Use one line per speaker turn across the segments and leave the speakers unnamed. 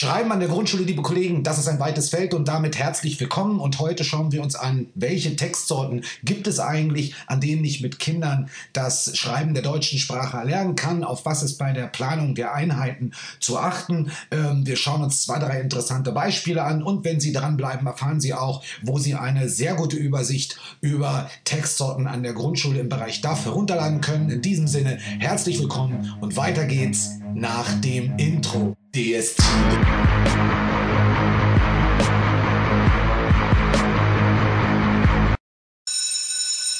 Schreiben an der Grundschule, liebe Kollegen, das ist ein weites Feld und damit herzlich willkommen. Und heute schauen wir uns an, welche Textsorten gibt es eigentlich, an denen ich mit Kindern das Schreiben der deutschen Sprache erlernen kann, auf was ist bei der Planung der Einheiten zu achten. Ähm, wir schauen uns zwei, drei interessante Beispiele an und wenn Sie dranbleiben, erfahren Sie auch, wo Sie eine sehr gute Übersicht über Textsorten an der Grundschule im Bereich DAF herunterladen können. In diesem Sinne, herzlich willkommen und weiter geht's nach dem Intro. DST.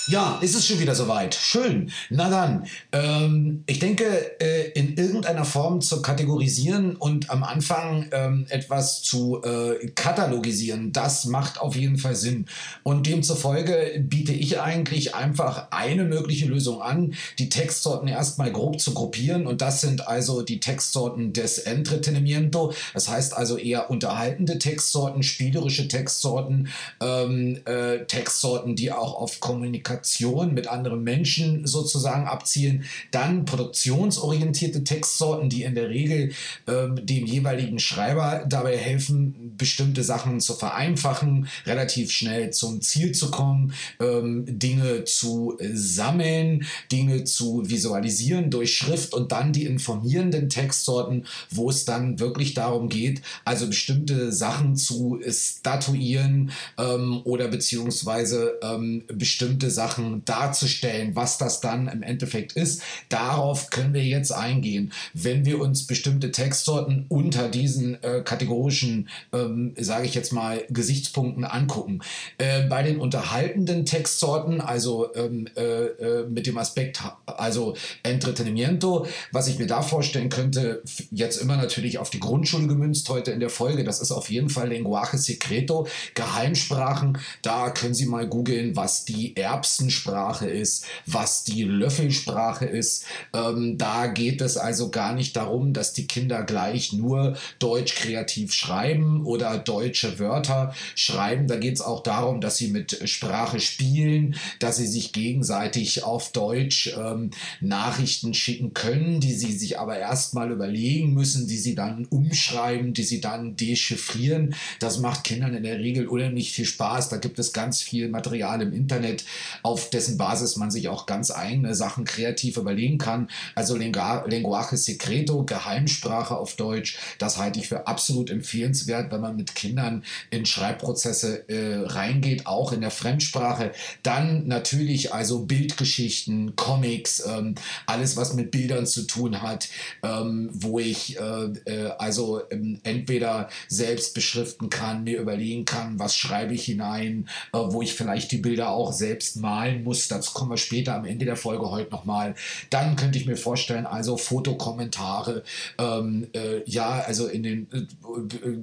Ja, ist es schon wieder soweit. Schön. Na dann, ähm, ich denke, äh, in irgendeiner Form zu kategorisieren und am Anfang ähm, etwas zu äh, katalogisieren, das macht auf jeden Fall Sinn. Und demzufolge biete ich eigentlich einfach eine mögliche Lösung an, die Textsorten erstmal grob zu gruppieren. Und das sind also die Textsorten des Entretenimiento. Das heißt also eher unterhaltende Textsorten, spielerische Textsorten, ähm, äh, Textsorten, die auch auf Kommunikation Interaktion mit anderen Menschen sozusagen abzielen. Dann produktionsorientierte Textsorten, die in der Regel ähm, dem jeweiligen Schreiber dabei helfen, bestimmte Sachen zu vereinfachen, relativ schnell zum Ziel zu kommen, ähm, Dinge zu sammeln, Dinge zu visualisieren durch Schrift und dann die informierenden Textsorten, wo es dann wirklich darum geht, also bestimmte Sachen zu statuieren ähm, oder beziehungsweise ähm, bestimmte Sachen Sachen darzustellen, was das dann im Endeffekt ist. Darauf können wir jetzt eingehen. Wenn wir uns bestimmte Textsorten unter diesen äh, kategorischen, ähm, sage ich jetzt mal, Gesichtspunkten angucken. Äh, bei den unterhaltenden Textsorten, also ähm, äh, äh mit dem Aspekt, also Entretenimiento, was ich mir da vorstellen könnte, jetzt immer natürlich auf die Grundschule gemünzt heute in der Folge, das ist auf jeden Fall Lenguaje Secreto, Geheimsprachen. Da können Sie mal googeln, was die Erbsen Katzensprache ist, was die Löffelsprache ist. Ähm, da geht es also gar nicht darum, dass die Kinder gleich nur Deutsch kreativ schreiben oder deutsche Wörter schreiben. Da geht es auch darum, dass sie mit Sprache spielen, dass sie sich gegenseitig auf Deutsch ähm, Nachrichten schicken können, die sie sich aber erstmal überlegen müssen, die sie dann umschreiben, die sie dann dechiffrieren. Das macht Kindern in der Regel unheimlich viel Spaß. Da gibt es ganz viel Material im Internet, auf dessen Basis man sich auch ganz eigene Sachen kreativ überlegen kann. Also Lenguaje Secreto, Geheimsprache auf Deutsch, das halte ich für absolut empfehlenswert, wenn man mit Kindern in Schreibprozesse äh, reingeht, auch in der Fremdsprache. Dann natürlich also Bildgeschichten, Comics, ähm, alles was mit Bildern zu tun hat, ähm, wo ich äh, äh, also ähm, entweder selbst beschriften kann, mir überlegen kann, was schreibe ich hinein, äh, wo ich vielleicht die Bilder auch selbst mal malen muss. Dazu kommen wir später am Ende der Folge heute nochmal. Dann könnte ich mir vorstellen, also Fotokommentare, ähm, äh, ja, also in den äh, äh,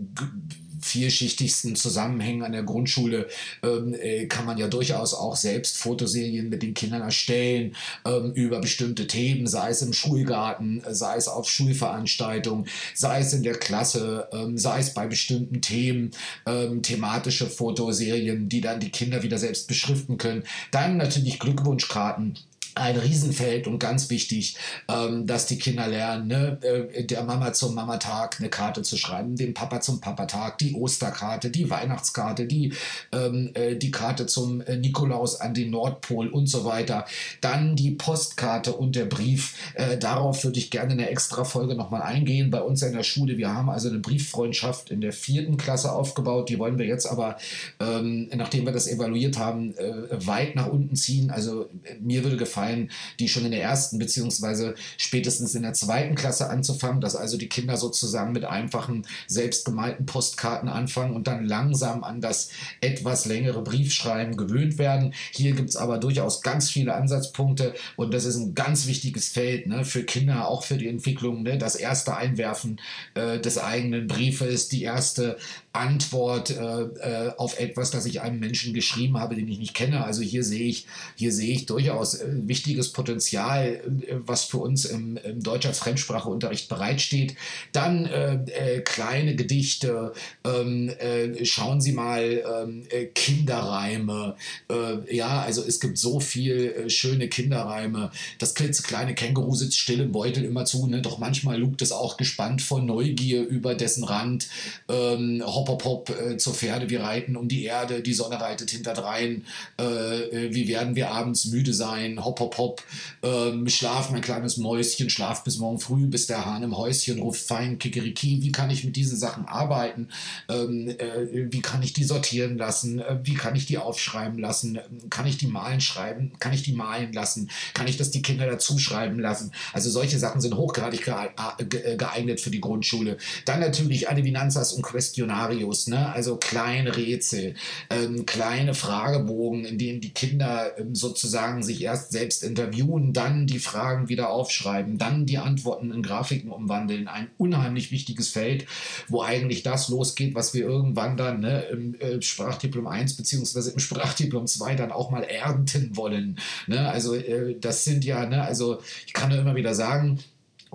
vielschichtigsten Zusammenhängen an der Grundschule ähm, äh, kann man ja durchaus auch selbst Fotoserien mit den Kindern erstellen ähm, über bestimmte Themen, sei es im Schulgarten, sei es auf Schulveranstaltungen, sei es in der Klasse, ähm, sei es bei bestimmten Themen, ähm, thematische Fotoserien, die dann die Kinder wieder selbst beschriften können. Dann natürlich Glückwunschkarten ein Riesenfeld und ganz wichtig, ähm, dass die Kinder lernen, ne, äh, der Mama zum Mamatag eine Karte zu schreiben, dem Papa zum Papatag, die Osterkarte, die Weihnachtskarte, die, ähm, äh, die Karte zum äh, Nikolaus an den Nordpol und so weiter. Dann die Postkarte und der Brief. Darauf würde ich gerne eine extra Folge nochmal eingehen. Bei uns in der Schule, wir haben also eine Brieffreundschaft in der vierten Klasse aufgebaut. Die wollen wir jetzt aber, ähm, nachdem wir das evaluiert haben, weit nach unten ziehen. Also mir würde gefallen, sein, die schon in der ersten beziehungsweise spätestens in der zweiten Klasse anzufangen, dass also die Kinder sozusagen mit einfachen, selbstgemalten Postkarten anfangen und dann langsam an das etwas längere Briefschreiben gewöhnt werden. Hier gibt es aber durchaus ganz viele Ansatzpunkte und das ist ein ganz wichtiges Feld ne, für Kinder, auch für die Entwicklung. Ne, das erste Einwerfen äh, des eigenen Briefes, die erste Antwort äh, äh, auf etwas, das ich einem Menschen geschrieben habe, den ich nicht kenne. Also hier sehe ich, hier sehe ich durchaus äh, wichtiges Potenzial, äh, was für uns im, im deutscher Fremdspracheunterricht bereitsteht. Dann äh, äh, kleine Gedichte, ähm, schauen Sie mal ähm, Kinderreime. ja, also es gibt so viel schöne Kinderreime. Das klitzekleine Känguru sitzt still im Beutel immer zu, ne? doch manchmal lugt es auch gespannt vor Neugier über dessen Rand. Ähm, hopp, hopp äh, zur Pferde, wir reiten um die Erde, die Sonne reitet hinterdrein. Äh, äh, wie werden wir abends müde sein? Hopp, hopp, hopp. Ähm, schlaf, mein kleines Mäuschen, schlaf bis morgen früh, bis der Hahn im Häuschen ruft fein, kikeriki. Wie kann ich mit diesen Sachen arbeiten? Ähm, äh, wie kann ich die sortieren lassen? Äh, wie kann ich die aufschreiben lassen? Kann ich die malen schreiben? Kann ich die malen lassen? Kann ich das die Kinder dazu schreiben lassen? Also solche Sachen sind hochgradig äh, geeignet für die Grundschule. Dann natürlich Adivinanzas und Questionarios, ne? also kleine Rätsel, ähm, kleine Fragebogen, in denen die Kinder ähm, sozusagen sich erst selbst interviewen, dann die Fragen wieder aufschreiben, dann die Antworten in Grafiken umwandeln. Ein unheimlich wichtiges Feld, wo eigentlich das losgeht, was wir irgendwann dann ne, im äh, Sprachdiplom 1 beziehungsweise im Sprachdiplom 2 dann auch mal ernten wollen. Ne? Also äh, das sind ja, ne, also ich kann nur immer wieder sagen,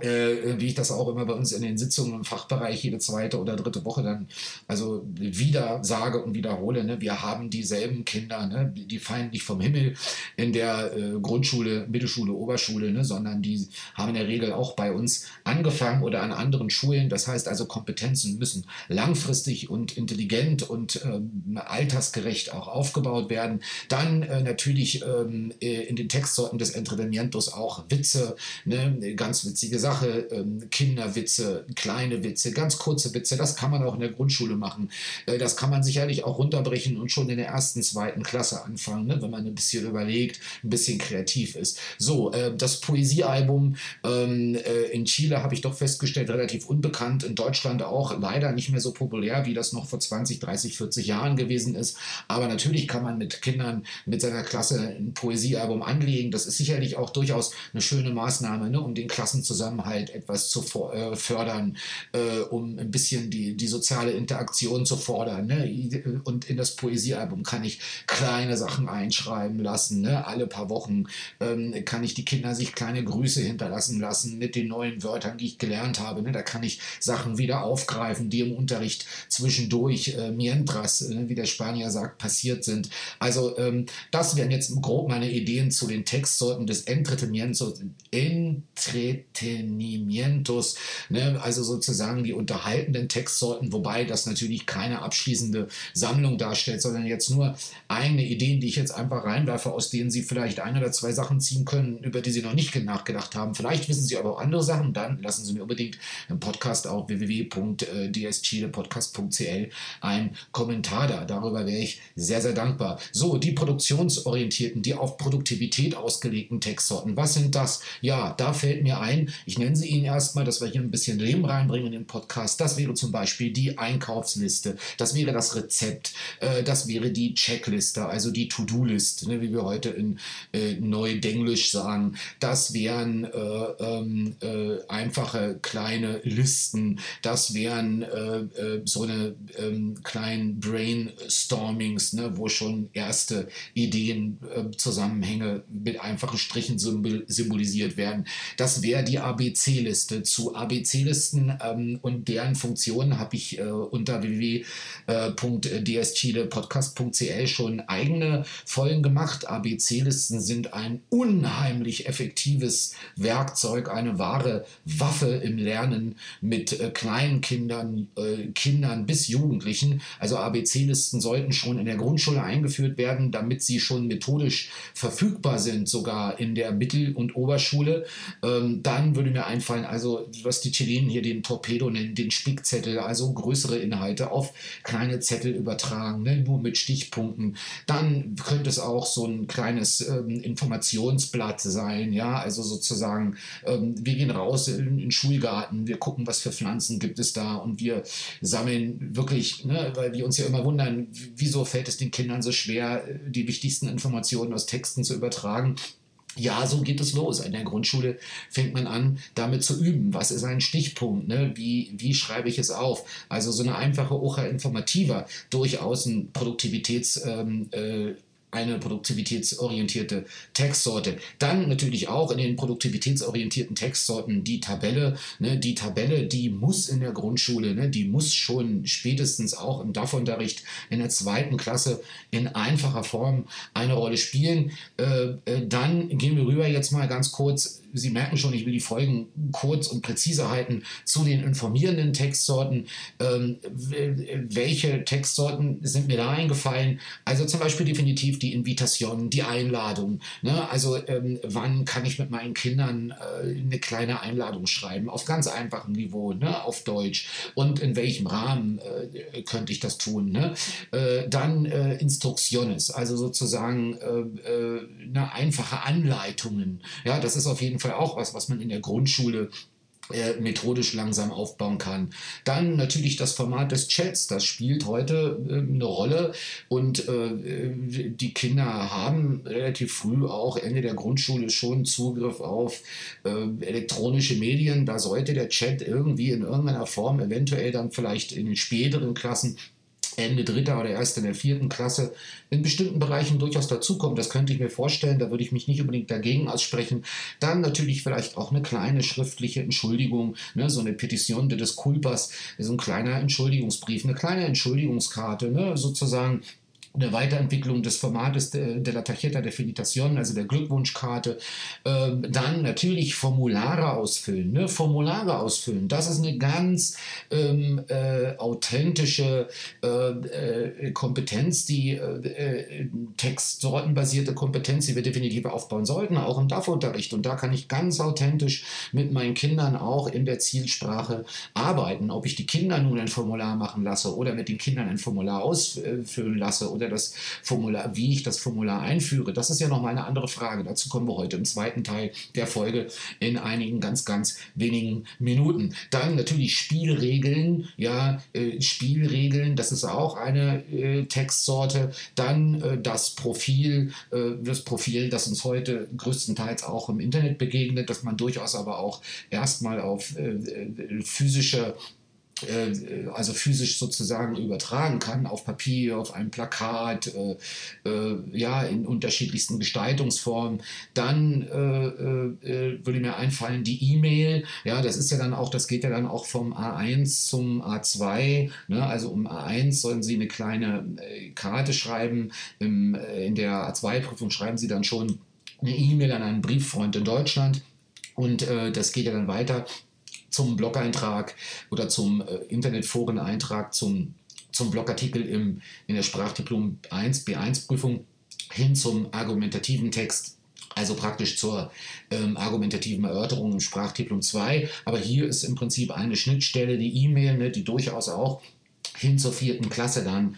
äh, wie ich das auch immer bei uns in den Sitzungen im Fachbereich jede zweite oder dritte Woche dann also wieder sage und wiederhole, ne, wir haben dieselben Kinder, ne, die fallen nicht vom Himmel in der äh, Grundschule, Mittelschule, Oberschule, ne, sondern die haben in der Regel auch bei uns angefangen oder an anderen Schulen. Das heißt also, Kompetenzen müssen langfristig und intelligent und ähm, altersgerecht auch aufgebaut werden. Dann äh, natürlich ähm, äh, in den Textsorten des Entrenamientos auch Witze, ne, ganz witzige Sachen Sache, ähm, Kinderwitze, kleine Witze, ganz kurze Witze, das kann man auch in der Grundschule machen. Äh, das kann man sicherlich auch runterbrechen und schon in der ersten, zweiten Klasse anfangen, ne? wenn man ein bisschen überlegt, ein bisschen kreativ ist. So, äh, das Poesiealbum ähm, äh, in Chile habe ich doch festgestellt, relativ unbekannt, in Deutschland auch leider nicht mehr so populär, wie das noch vor 20, 30, 40 Jahren gewesen ist. Aber natürlich kann man mit Kindern, mit seiner Klasse ein Poesiealbum anlegen. Das ist sicherlich auch durchaus eine schöne Maßnahme, ne? um den Halt etwas zu äh, fördern, äh, um ein bisschen die, die soziale Interaktion zu fordern. Ne? Und in das Poesiealbum kann ich kleine Sachen einschreiben lassen. Ne? Alle paar Wochen ähm, kann ich die Kinder sich kleine Grüße hinterlassen lassen mit den neuen Wörtern, die ich gelernt habe. Ne? Da kann ich Sachen wieder aufgreifen, die im Unterricht zwischendurch äh, mientras, äh, wie der Spanier sagt, passiert sind. Also ähm, das wären jetzt grob meine Ideen zu den Textsorten des Entretenimientos. Entretenimientos Entretenimientos, ne? also sozusagen die unterhaltenden Textsorten, wobei das natürlich keine abschließende Sammlung darstellt, sondern jetzt nur eigene Ideen, die ich jetzt einfach reinwerfe, aus denen Sie vielleicht ein oder zwei Sachen ziehen können, über die Sie noch nicht nachgedacht haben. Vielleicht wissen Sie aber auch andere Sachen, dann lassen Sie mir unbedingt im Podcast auf www.dschilepodcast.cl einen Kommentar da. Darüber wäre ich sehr, sehr dankbar. So, die produktionsorientierten, die auf Produktivität ausgelegten Textsorten, was sind das? Ja, da fällt mir ein, ich nennen Sie ihn erstmal, dass wir hier ein bisschen Leben reinbringen in den Podcast. Das wäre zum Beispiel die Einkaufsliste, das wäre das Rezept, äh, das wäre die Checkliste, also die To-Do-List, ne, wie wir heute in äh, Neudenglisch sagen. Das wären äh, ähm, äh, einfache kleine Listen, das wären so eine ähm, kleinen Brainstormings, ne, wo schon erste Ideen, Zusammenhänge mit einfachen Strichen symbolisiert werden. Das wäre die AB ABC-Liste. Zu ABC-Listen ähm, und deren Funktionen habe ich äh, unter www.dschilepodcast.cl schon eigene Folgen gemacht. ABC-Listen sind ein unheimlich effektives Werkzeug, eine wahre Waffe im Lernen mit äh, kleinen Kindern, äh, Kindern bis Jugendlichen. Also ABC-Listen sollten schon in der Grundschule eingeführt werden, damit sie schon methodisch verfügbar sind, sogar in der Mittel- und Oberschule. Ähm, dann würde mir einfallen, also was die Chilenen hier den Torpedo nennen, den Spickzettel, also größere Inhalte auf kleine Zettel übertragen, ne, nur mit Stichpunkten. Dann könnte es auch so ein kleines ähm, Informationsblatt sein, ja, also sozusagen, ähm, wir gehen raus in den Schulgarten, wir gucken, was für Pflanzen gibt es da und wir sammeln wirklich, ne, weil wir uns ja immer wundern, wieso fällt es den Kindern so schwer, die wichtigsten Informationen aus Texten zu übertragen Ja, so geht es los. In der Grundschule fängt man an, damit zu üben. Was ist ein Stichpunkt? Ne? Wie, wie schreibe ich es auf? Also so eine einfache Ocha Informativa, durchaus ein Produktivitäts... Ähm, äh, eine produktivitätsorientierte Textsorte. Dann natürlich auch in den produktivitätsorientierten Textsorten die Tabelle. Ne, die Tabelle, die muss in der Grundschule, ne, die muss schon spätestens auch im DAF-Unterricht in der zweiten Klasse in einfacher Form eine Rolle spielen. Äh, äh, dann gehen wir rüber jetzt mal ganz kurz Sie merken schon, ich will die Folgen kurz und präzise halten zu den informierenden Textsorten. Ähm, welche Textsorten sind mir da eingefallen? Also zum Beispiel definitiv die Invitation, die Einladung. Ne? Also ähm, wann kann ich mit meinen Kindern äh, eine kleine Einladung schreiben? Auf ganz einfachem Niveau, ne? auf Deutsch. Und in welchem Rahmen äh, könnte ich das tun? Ne? Äh, dann äh, Instruktiones, also sozusagen äh, äh, eine einfache Anleitungen. Ja, das ist auf jeden Fall auch was, was man in der Grundschule äh, methodisch langsam aufbauen kann. Dann natürlich das Format des Chats, das spielt heute äh, eine Rolle und äh, die Kinder haben relativ früh auch Ende der Grundschule schon Zugriff auf äh, elektronische Medien. Da sollte der Chat irgendwie in irgendeiner Form eventuell dann vielleicht in späteren Klassen Ende dritter oder erst in der vierten Klasse in bestimmten Bereichen durchaus dazukommt. Das könnte ich mir vorstellen, da würde ich mich nicht unbedingt dagegen aussprechen. Dann natürlich vielleicht auch eine kleine schriftliche Entschuldigung, ne, so eine Petition de des Culpas, so ein kleiner Entschuldigungsbrief, eine kleine Entschuldigungskarte, ne, sozusagen eine Weiterentwicklung des Formates de, de la Tarjeta de Felicitación, also der Glückwunschkarte. Ähm, dann natürlich Formulare ausfüllen. Ne? Formulare ausfüllen, das ist eine ganz ähm, äh, authentische äh, äh, Kompetenz, die äh, textsortenbasierte Kompetenz, die wir definitiv aufbauen sollten, auch im DAF-Unterricht. Und da kann ich ganz authentisch mit meinen Kindern auch in der Zielsprache arbeiten. Ob ich die Kinder nun ein Formular machen lasse oder mit den Kindern ein Formular ausfüllen lasse oder das Formular, wie ich das Formular einführe, das ist ja nochmal eine andere Frage. Dazu kommen wir heute im zweiten Teil der Folge in einigen ganz, ganz wenigen Minuten. Dann natürlich Spielregeln, ja, äh, Spielregeln, das ist auch eine äh, Textsorte. Dann äh, das Profil, äh, das Profil, das uns heute größtenteils auch im Internet begegnet, dass man durchaus aber auch erstmal auf äh, äh, physische äh, also physisch sozusagen übertragen kann, auf Papier, auf einem Plakat, äh, äh, ja, in unterschiedlichsten Gestaltungsformen. Dann äh, würde mir einfallen, die E-Mail, ja, das ist ja dann auch, das geht ja dann auch vom A1 zum A2, ne? also um A1 sollen Sie eine kleine Karte schreiben, Im, in der A2-Prüfung schreiben Sie dann schon eine E-Mail an einen Brieffreund in Deutschland. Und äh, das geht ja dann weiter zum Blog-Eintrag oder zum äh, Internetforeneintrag, zum, zum Blogartikel im, in der Sprachdiplom 1, B1-Prüfung hin zum argumentativen Text also praktisch zur ähm, argumentativen Erörterung im Sprachdiplom 2. Aber hier ist im Prinzip eine Schnittstelle, die E-Mail, ne, die durchaus auch hin zur vierten Klasse dann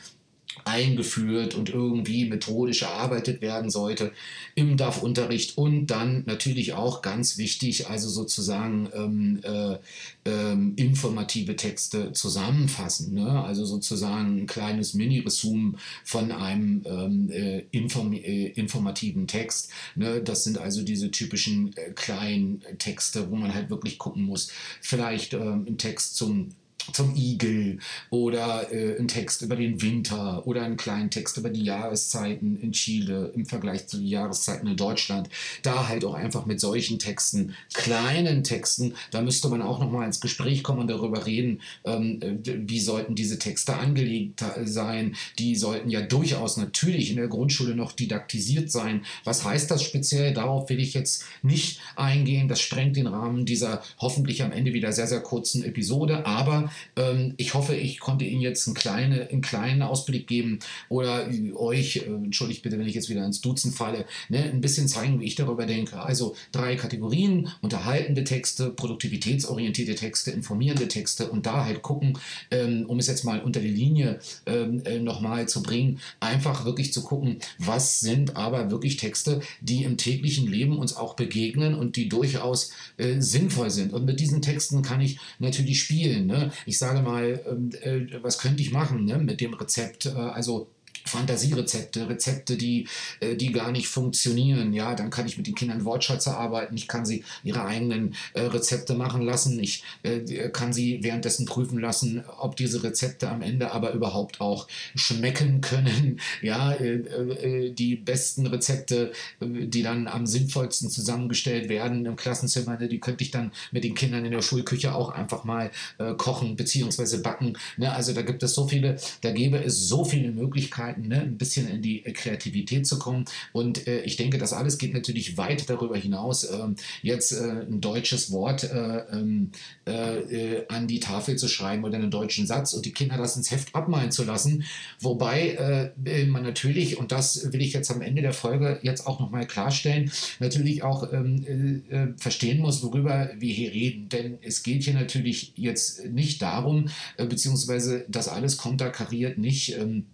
eingeführt und irgendwie methodisch erarbeitet werden sollte im DAF-Unterricht und dann natürlich auch ganz wichtig, also sozusagen ähm, äh, ähm, informative Texte zusammenfassen, ne? also sozusagen ein kleines Mini-Resum von einem ähm, äh, inform äh, informativen Text. Ne? Das sind also diese typischen äh, kleinen Texte, wo man halt wirklich gucken muss, vielleicht ähm, ein Text zum zum Igel oder äh, ein Text über den Winter oder einen kleinen Text über die Jahreszeiten in Chile im Vergleich zu den Jahreszeiten in Deutschland. Da halt auch einfach mit solchen Texten, kleinen Texten, da müsste man auch nochmal ins Gespräch kommen und darüber reden, ähm, wie sollten diese Texte angelegt sein. Die sollten ja durchaus natürlich in der Grundschule noch didaktisiert sein. Was heißt das speziell? Darauf will ich jetzt nicht eingehen. Das sprengt den Rahmen dieser hoffentlich am Ende wieder sehr, sehr kurzen Episode. Aber ähm, ich hoffe, ich konnte Ihnen jetzt einen, kleine, einen kleinen Ausblick geben oder euch, äh, entschuldigt bitte, wenn ich jetzt wieder ins Duzen falle, ne, ein bisschen zeigen, wie ich darüber denke. Also drei Kategorien, unterhaltende Texte, produktivitätsorientierte Texte, informierende Texte und da halt gucken, ähm, um es jetzt mal unter die Linie ähm, äh, nochmal zu bringen, einfach wirklich zu gucken, was sind aber wirklich Texte, die im täglichen Leben uns auch begegnen und die durchaus äh, sinnvoll sind. Und mit diesen Texten kann ich natürlich spielen. Ne? Ich sage mal, ähm, äh, was könnte ich machen ne, mit dem Rezept? Äh, also Fantasierezepte, Rezepte, die, äh, die gar nicht funktionieren. Ja, dann kann ich mit den Kindern Wortschatze arbeiten. Ich kann sie ihre eigenen äh, Rezepte machen lassen. Ich äh, kann sie währenddessen prüfen lassen, ob diese Rezepte am Ende aber überhaupt auch schmecken können. Ja, äh, äh, die besten Rezepte, äh, die dann am sinnvollsten zusammengestellt werden im Klassenzimmer, ne, die könnte ich dann mit den Kindern in der Schulküche auch einfach mal kochen bzw. backen. Ne? Also da gibt es so viele, da gäbe es so viele Möglichkeiten Möglichkeiten, ne, ein bisschen in die äh, Kreativität zu kommen. Und äh, ich denke, das alles geht natürlich weit darüber hinaus, äh, jetzt äh, ein deutsches Wort äh, ähm, äh, an die Tafel zu schreiben oder einen deutschen Satz und die Kinder das ins Heft abmalen zu lassen. Wobei man natürlich, und das will ich jetzt am Ende der Folge jetzt auch nochmal klarstellen, natürlich auch ähm, verstehen muss, worüber wir hier reden. Denn es geht hier natürlich jetzt nicht darum, beziehungsweise das alles konterkariert nicht. Ähm,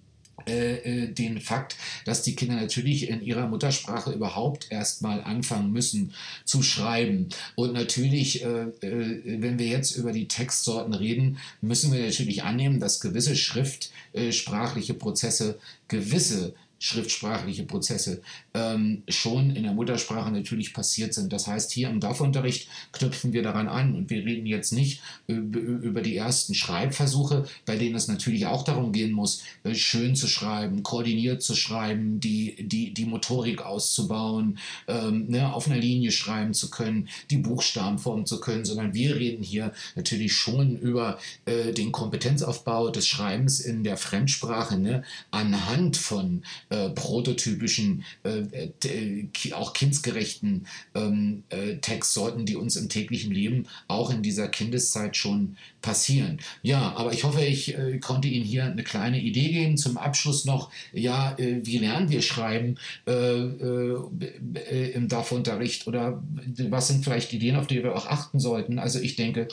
äh, äh, den Fakt, dass die Kinder natürlich in ihrer Muttersprache überhaupt erstmal anfangen müssen zu schreiben. Und natürlich, äh, äh, wenn wir jetzt über die Textsorten reden, müssen wir natürlich annehmen, dass gewisse schriftsprachliche Prozesse gewisse schriftsprachliche Prozesse ähm, schon in der Muttersprache natürlich passiert sind. Das heißt, hier im DAF-Unterricht knüpfen wir daran an und wir reden jetzt nicht über die ersten Schreibversuche, bei denen es natürlich auch darum gehen muss, äh, schön zu schreiben, koordiniert zu schreiben, die, die, die Motorik auszubauen, ähm, ne, auf einer Linie schreiben zu können, die Buchstaben formen zu können, sondern wir reden hier natürlich schon über äh, den Kompetenzaufbau des Schreibens in der Fremdsprache ne, anhand von äh, prototypischen, äh, äh, auch kindsgerechten ähm, äh, Textsorten, die uns im täglichen Leben auch in dieser Kindeszeit schon passieren. Ja, aber ich hoffe, ich äh, konnte Ihnen hier eine kleine Idee geben. Zum Abschluss noch, ja, äh, wie lernen wir schreiben im DAF-Unterricht oder was sind vielleicht Ideen, auf die wir auch achten sollten? Also ich denke,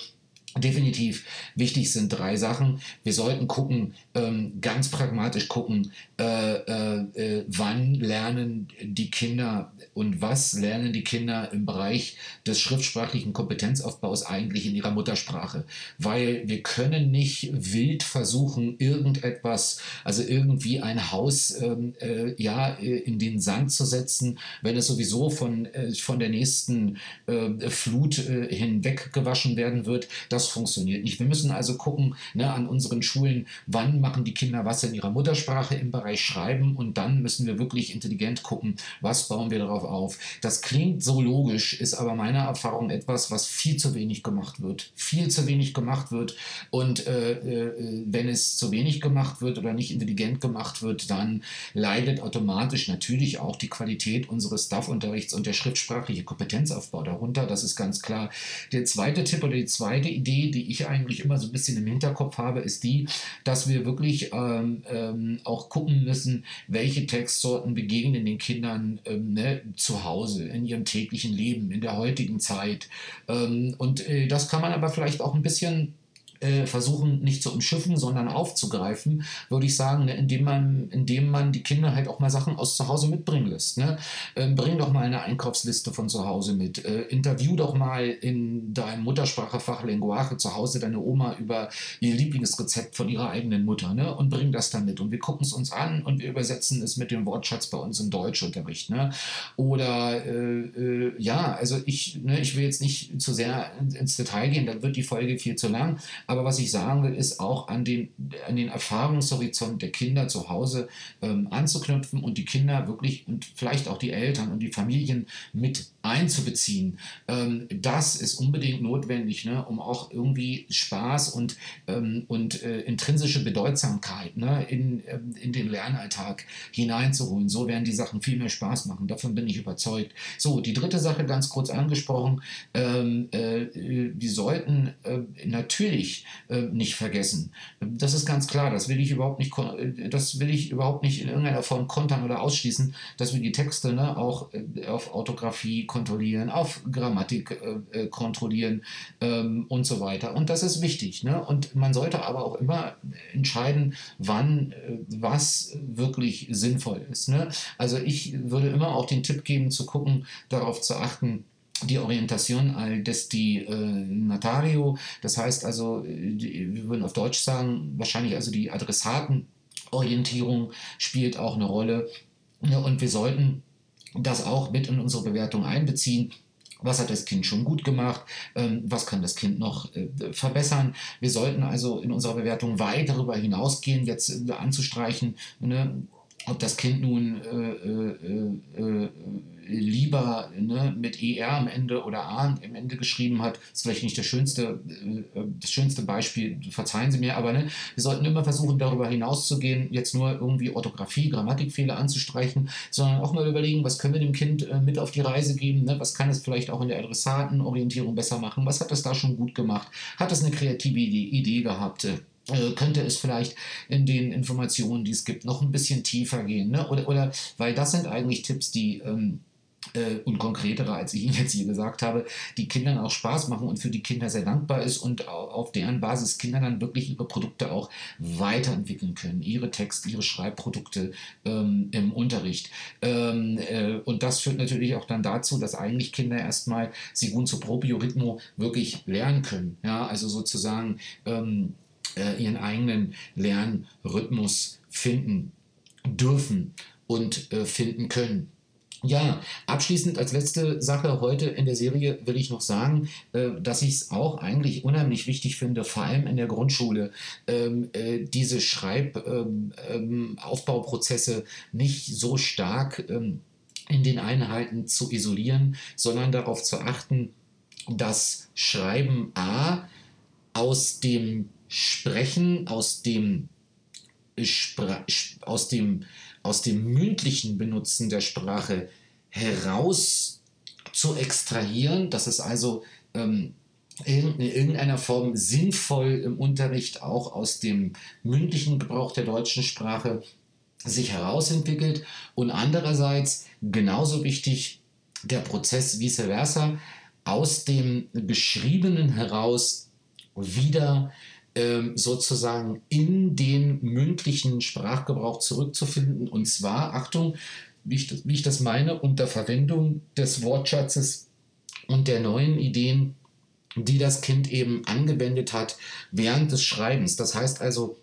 Definitiv wichtig sind drei Sachen. Wir sollten gucken, ähm, ganz pragmatisch gucken, äh, äh, äh, wann lernen die Kinder und was lernen die Kinder im Bereich des schriftsprachlichen Kompetenzaufbaus eigentlich in ihrer Muttersprache. Weil wir können nicht wild versuchen, irgendetwas, also irgendwie ein Haus ähm, äh, ja, in den Sand zu setzen, wenn es sowieso von, äh, von der nächsten äh, Flut hinweg gewaschen werden wird. Das das funktioniert nicht. Wir müssen also gucken ne, an unseren Schulen, wann machen die Kinder was in ihrer Muttersprache im Bereich Schreiben und dann müssen wir wirklich intelligent gucken, was bauen wir darauf auf. Das klingt so logisch, ist aber meiner Erfahrung etwas, was viel zu wenig gemacht wird. Viel zu wenig gemacht wird und äh, äh, wenn es zu wenig gemacht wird oder nicht intelligent gemacht wird, dann leidet automatisch natürlich auch die Qualität unseres DAF-Unterrichts und der schriftsprachliche Kompetenzaufbau darunter. Das ist ganz klar. Der zweite Tipp oder die zweite Idee, Idee, die ich eigentlich immer so ein bisschen im Hinterkopf habe, ist die, dass wir wirklich ähm, ähm, auch gucken müssen, welche Textsorten begegnen den Kindern ähm, ne, zu Hause, in ihrem täglichen Leben, in der heutigen Zeit. Ähm, und äh, das kann man aber vielleicht auch ein bisschen äh, versuchen nicht zu umschiffen, sondern aufzugreifen, würde ich sagen, ne, indem, man, indem man die Kinder halt auch mal Sachen aus zu Hause mitbringen lässt. Ne? Ähm, bring doch mal eine Einkaufsliste von zu Hause mit. Äh, interview doch mal in deinem Muttersprachefach Lenguaje zu Hause deine Oma über ihr Lieblingsrezept von ihrer eigenen Mutter ne? und bring das dann mit. Und wir gucken es uns an und wir übersetzen es mit dem Wortschatz bei uns im Deutschunterricht. Ne? Oder äh, äh, ja, also ich, ne, ich will jetzt nicht zu sehr ins Detail gehen, dann wird die Folge viel zu lang. Aber was ich sagen will, ist auch an den, an den Erfahrungshorizont der Kinder zu Hause ähm, anzuknüpfen und die Kinder wirklich und vielleicht auch die Eltern und die Familien mit einzubeziehen. Ähm, das ist unbedingt notwendig, ne, um auch irgendwie Spaß und, ähm, und äh, intrinsische Bedeutsamkeit ne, in, ähm, in den Lernalltag hineinzuholen. So werden die Sachen viel mehr Spaß machen. Davon bin ich überzeugt. So, die dritte Sache ganz kurz angesprochen. Ähm, äh, wir sollten äh, natürlich äh, nicht vergessen. Das ist ganz klar. Das will ich überhaupt nicht, äh, das will ich überhaupt nicht in irgendeiner Form kontern oder ausschließen, dass wir die Texte ne, auch äh, auf Orthographie kontrollieren, auf Grammatik äh, äh, kontrollieren ähm, und so weiter. Und das ist wichtig. Ne? Und man sollte aber auch immer entscheiden, wann äh, was wirklich sinnvoll ist. Ne? Also ich würde immer auch den Tipp geben, zu gucken, darauf zu achten, die Orientation al destinatario, das heißt also, die, wir würden auf Deutsch sagen, wahrscheinlich also die Adressaten Orientierung spielt auch eine Rolle. Und wir sollten das auch mit in unsere Bewertung einbeziehen. Was hat das Kind schon gut gemacht? Ähm, was kann das Kind noch äh, verbessern? Wir sollten also in unserer Bewertung weit darüber hinausgehen, jetzt äh, anzustreichen, ne, ob das Kind nun äh, äh, äh, lieber ne, mit ER am Ende oder A am Ende geschrieben hat, ist vielleicht nicht das schönste, äh, das schönste Beispiel, verzeihen Sie mir, aber ne, wir sollten immer versuchen, darüber hinauszugehen, jetzt nur irgendwie Orthographie, Grammatikfehler anzustreichen, sondern auch mal überlegen, was können wir dem Kind äh, mit auf die Reise geben, ne, was kann es vielleicht auch in der Adressatenorientierung besser machen, was hat es da schon gut gemacht, hat es eine kreative Idee gehabt, äh, könnte es vielleicht in den Informationen, die es gibt, noch ein bisschen tiefer gehen. Ne? Oder, oder weil das sind eigentlich Tipps, die ähm, äh, und konkretere, als ich Ihnen jetzt hier gesagt habe, die Kindern auch Spaß machen und für die Kinder sehr dankbar ist und auf deren Basis Kinder dann wirklich ihre Produkte auch weiterentwickeln können, ihre Text, ihre Schreibprodukte ähm, im Unterricht. Ähm, äh, und das führt natürlich auch dann dazu, dass eigentlich Kinder erstmal Sigun zu Proprio Rhythmo wirklich lernen können. Ja, also sozusagen ähm, äh, ihren eigenen Lernrhythmus finden dürfen und äh, finden können. Ja, abschließend als letzte Sache heute in der Serie will ich noch sagen, äh, dass ich es auch eigentlich unheimlich wichtig finde, vor allem in der Grundschule, ähm, äh, diese Schreibaufbauprozesse ähm, ähm, nicht so stark in den Einheiten zu isolieren, sondern darauf zu achten, dass Schreiben A aus dem Sprechen, aus dem, aus dem, aus dem mündlichen Benutzen der Sprache heraus zu extrahieren, dass es also ähm, in irgendeiner Form sinnvoll im Unterricht auch aus dem mündlichen Gebrauch der deutschen Sprache sich herausentwickelt. Und andererseits genauso wichtig der Prozess vice versa aus dem Geschriebenen heraus wieder sozusagen in den mündlichen Sprachgebrauch zurückzufinden. Und zwar, Achtung, wie ich, das, wie ich das meine, unter Verwendung des Wortschatzes und der neuen Ideen, die das Kind eben angewendet hat während des Schreibens. Das heißt also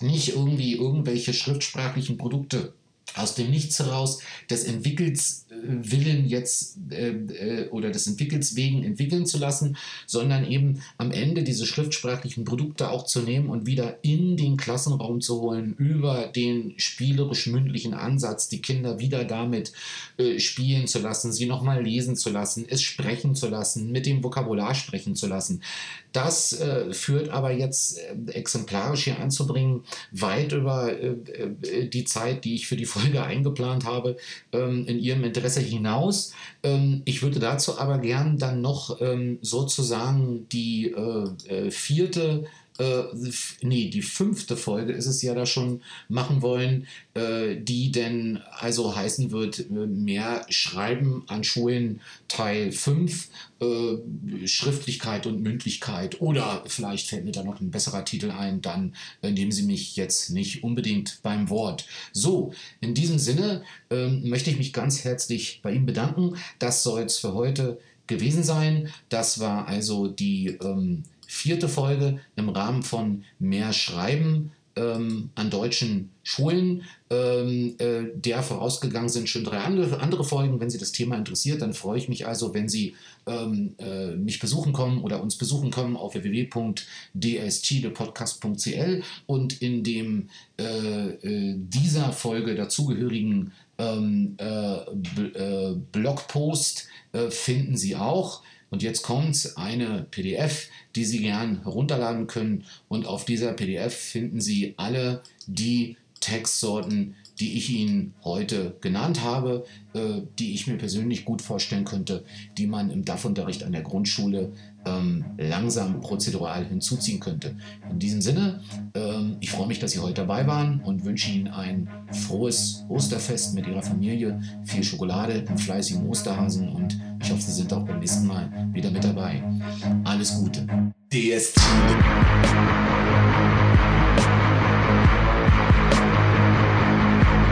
nicht irgendwie irgendwelche schriftsprachlichen Produkte aus dem Nichts heraus des Entwickels äh, Willen jetzt äh, äh, oder des Entwickels wegen entwickeln zu lassen, sondern eben am Ende diese schriftsprachlichen Produkte auch zu nehmen und wieder in den Klassenraum zu holen über den spielerisch-mündlichen Ansatz, die Kinder wieder damit äh, spielen zu lassen, sie nochmal lesen zu lassen, es sprechen zu lassen, mit dem Vokabular sprechen zu lassen. Das äh, führt aber jetzt äh, exemplarisch hier anzubringen, weit über die Zeit, die ich für die Folge eingeplant habe, ähm, in ihrem Interesse hinaus. Ähm, ich würde dazu aber gern dann noch ähm, sozusagen die äh, äh vierte äh, nee, die fünfte Folge ist es ja da schon machen wollen, äh, die denn also heißen wird, äh, mehr Schreiben an Schulen Teil 5, äh, Schriftlichkeit und Mündlichkeit oder vielleicht fällt mir da noch ein besserer Titel ein, dann äh, nehmen Sie mich jetzt nicht unbedingt beim Wort. So, in diesem Sinne ähm, möchte ich mich ganz herzlich bei Ihnen bedanken. Das soll es für heute gewesen sein. Das war also die ähm, vierte Folge im Rahmen von Mehr Schreiben ähm, an deutschen Schulen, ähm, äh, der vorausgegangen sind schon drei andere, andere Folgen. Wenn Sie das Thema interessiert, dann freue ich mich also, wenn Sie ähm, äh, mich besuchen kommen oder uns besuchen kommen auf www.dschidepodcast.cl und in dem äh, äh, dieser Folge dazugehörigen ähm, äh, äh, Blogpost finden Sie auch und jetzt kommt eine PDF, die Sie gern herunterladen können. Und auf dieser PDF finden Sie alle die Textsorten, die ich Ihnen heute genannt habe, äh, die ich mir persönlich gut vorstellen könnte, die man im DAF-Unterricht an der Grundschule ähm, langsam prozedural hinzuziehen könnte. In diesem Sinne, ähm, ich freue mich, dass Sie heute dabei waren und wünsche Ihnen ein frohes Osterfest mit Ihrer Familie, viel Schokolade, einen fleißigen Osterhasen und ich hoffe, Sie sind auch beim nächsten Mal wieder mit dabei. Alles Gute. DST.